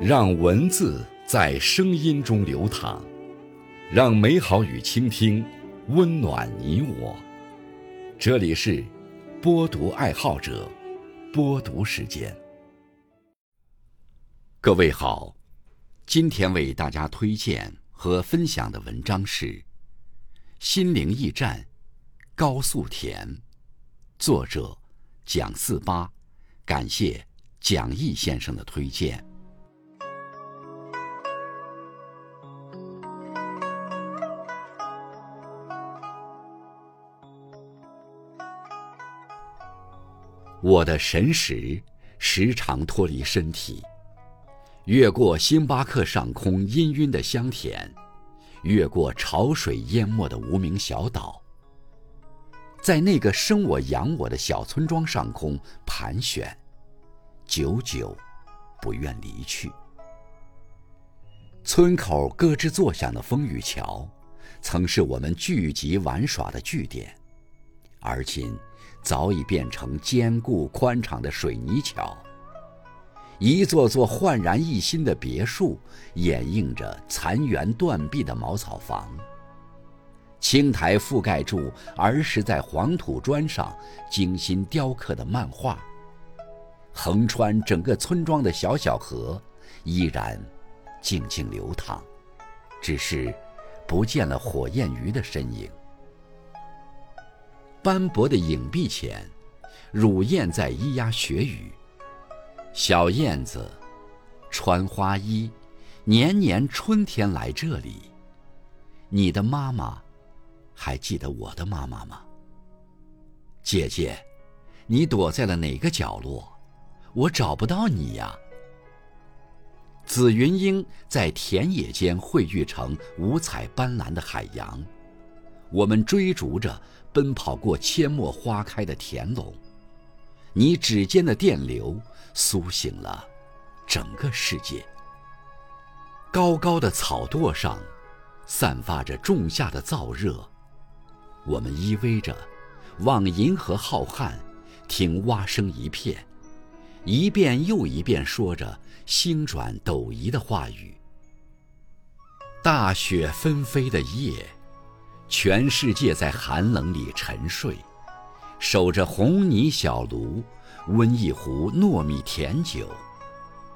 让文字在声音中流淌，让美好与倾听温暖你我。这里是播读爱好者播读时间。各位好，今天为大家推荐和分享的文章是《心灵驿站》，高素田，作者蒋四八，感谢蒋毅先生的推荐。我的神识时常脱离身体，越过星巴克上空氤氲的香甜，越过潮水淹没的无名小岛，在那个生我养我的小村庄上空盘旋，久久不愿离去。村口咯吱作响的风雨桥，曾是我们聚集玩耍的据点，而今。早已变成坚固宽敞的水泥桥。一座座焕然一新的别墅，掩映着残垣断壁的茅草房。青苔覆盖住儿时在黄土砖上精心雕刻的漫画。横穿整个村庄的小小河，依然静静流淌，只是不见了火焰鱼的身影。斑驳的影壁前，乳燕在咿呀学语。小燕子，穿花衣，年年春天来这里。你的妈妈，还记得我的妈妈吗？姐姐，你躲在了哪个角落？我找不到你呀。紫云英在田野间汇聚成五彩斑斓的海洋，我们追逐着。奔跑过阡陌花开的田垄，你指尖的电流苏醒了整个世界。高高的草垛上，散发着仲夏的燥热。我们依偎着，望银河浩瀚，听蛙声一片，一遍又一遍说着星转斗移的话语。大雪纷飞的夜。全世界在寒冷里沉睡，守着红泥小炉，温一壶糯米甜酒。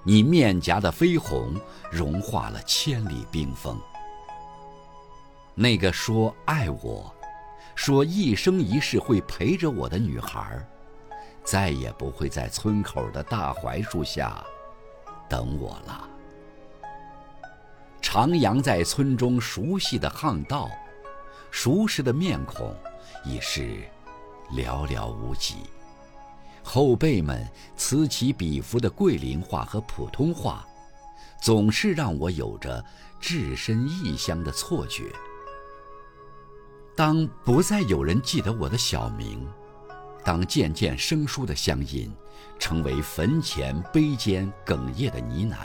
你面颊的绯红融化了千里冰封。那个说爱我，说一生一世会陪着我的女孩，再也不会在村口的大槐树下等我了。徜徉在村中熟悉的巷道。熟识的面孔已是寥寥无几，后辈们此起彼伏的桂林话和普通话，总是让我有着置身异乡的错觉。当不再有人记得我的小名，当渐渐生疏的乡音成为坟前碑间哽咽的呢喃，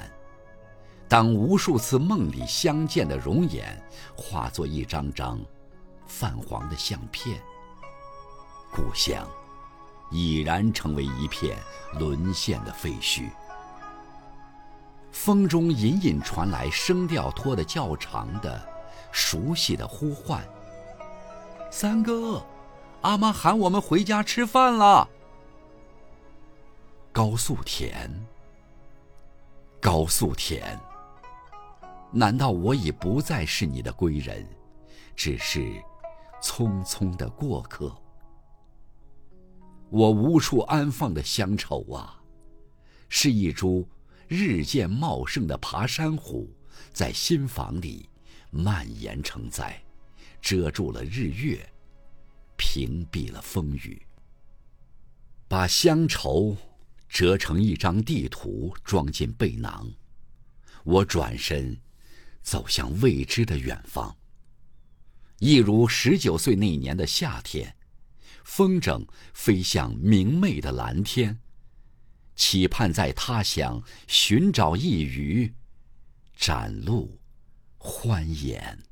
当无数次梦里相见的容颜化作一张张。泛黄的相片，故乡已然成为一片沦陷的废墟。风中隐隐传来声调拖得较长的、熟悉的呼唤：“三哥，阿妈喊我们回家吃饭了。”高素田，高素田，难道我已不再是你的归人，只是？匆匆的过客，我无处安放的乡愁啊，是一株日渐茂盛的爬山虎，在新房里蔓延成灾，遮住了日月，屏蔽了风雨。把乡愁折成一张地图，装进背囊，我转身，走向未知的远方。一如十九岁那年的夏天，风筝飞向明媚的蓝天，期盼在他乡寻找一隅，展露欢颜。